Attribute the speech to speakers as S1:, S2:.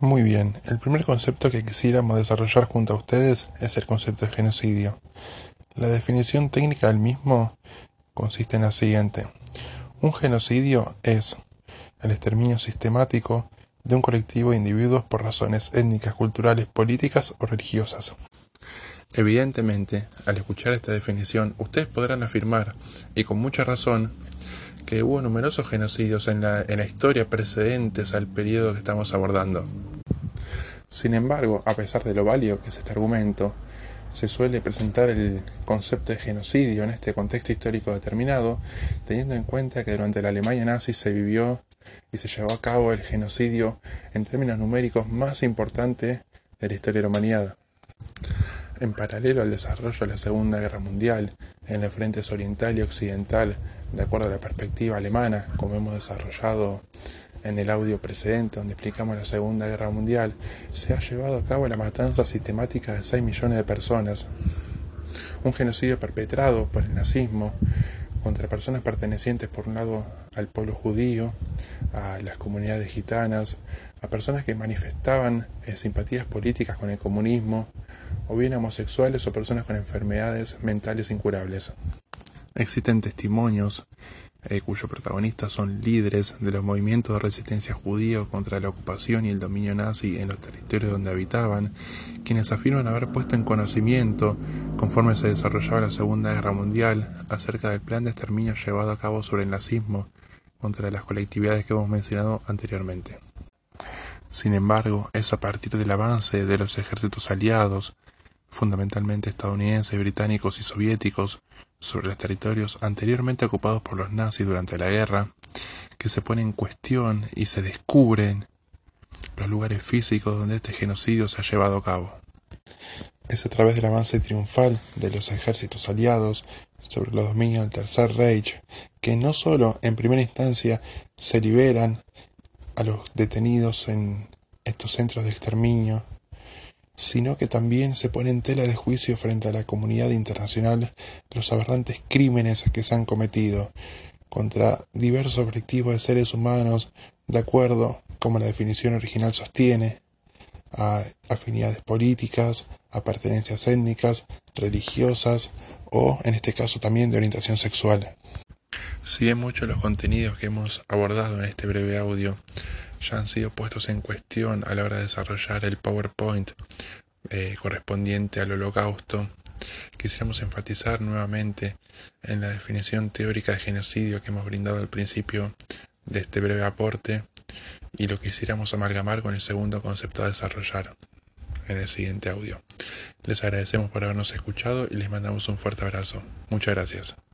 S1: Muy bien, el primer concepto que quisiéramos desarrollar junto a ustedes es el concepto de genocidio. La definición técnica del mismo consiste en la siguiente. Un genocidio es el exterminio sistemático de un colectivo de individuos por razones étnicas, culturales, políticas o religiosas. Evidentemente, al escuchar esta definición, ustedes podrán afirmar, y con mucha razón, que hubo numerosos genocidios en la, en la historia precedentes al periodo que estamos abordando. Sin embargo, a pesar de lo válido que es este argumento, se suele presentar el concepto de genocidio en este contexto histórico determinado, teniendo en cuenta que durante la Alemania nazi se vivió y se llevó a cabo el genocidio en términos numéricos más importante de la historia de. En paralelo al desarrollo de la Segunda Guerra Mundial en los frentes oriental y occidental, de acuerdo a la perspectiva alemana, como hemos desarrollado en el audio precedente donde explicamos la Segunda Guerra Mundial, se ha llevado a cabo la matanza sistemática de 6 millones de personas. Un genocidio perpetrado por el nazismo contra personas pertenecientes por un lado al pueblo judío, a las comunidades gitanas, a personas que manifestaban eh, simpatías políticas con el comunismo, o bien homosexuales o personas con enfermedades mentales incurables. Existen testimonios eh, cuyos protagonistas son líderes de los movimientos de resistencia judíos contra la ocupación y el dominio nazi en los territorios donde habitaban, quienes afirman haber puesto en conocimiento, conforme se desarrollaba la Segunda Guerra Mundial, acerca del plan de exterminio llevado a cabo sobre el nazismo contra las colectividades que hemos mencionado anteriormente. Sin embargo, es a partir del avance de los ejércitos aliados, fundamentalmente estadounidenses, británicos y soviéticos, sobre los territorios anteriormente ocupados por los nazis durante la guerra, que se pone en cuestión y se descubren los lugares físicos donde este genocidio se ha llevado a cabo. Es a través del avance triunfal de los ejércitos aliados sobre los dominios del Tercer Reich que no solo en primera instancia se liberan a los detenidos en estos centros de exterminio sino que también se pone en tela de juicio frente a la comunidad internacional los aberrantes crímenes que se han cometido contra diversos colectivos de seres humanos, de acuerdo, como la definición original sostiene, a afinidades políticas, a pertenencias étnicas, religiosas o, en este caso, también de orientación sexual. Si bien muchos los contenidos que hemos abordado en este breve audio ya han sido puestos en cuestión a la hora de desarrollar el PowerPoint eh, correspondiente al holocausto, quisiéramos enfatizar nuevamente en la definición teórica de genocidio que hemos brindado al principio de este breve aporte y lo quisiéramos amalgamar con el segundo concepto a desarrollar en el siguiente audio. Les agradecemos por habernos escuchado y les mandamos un fuerte abrazo. Muchas gracias.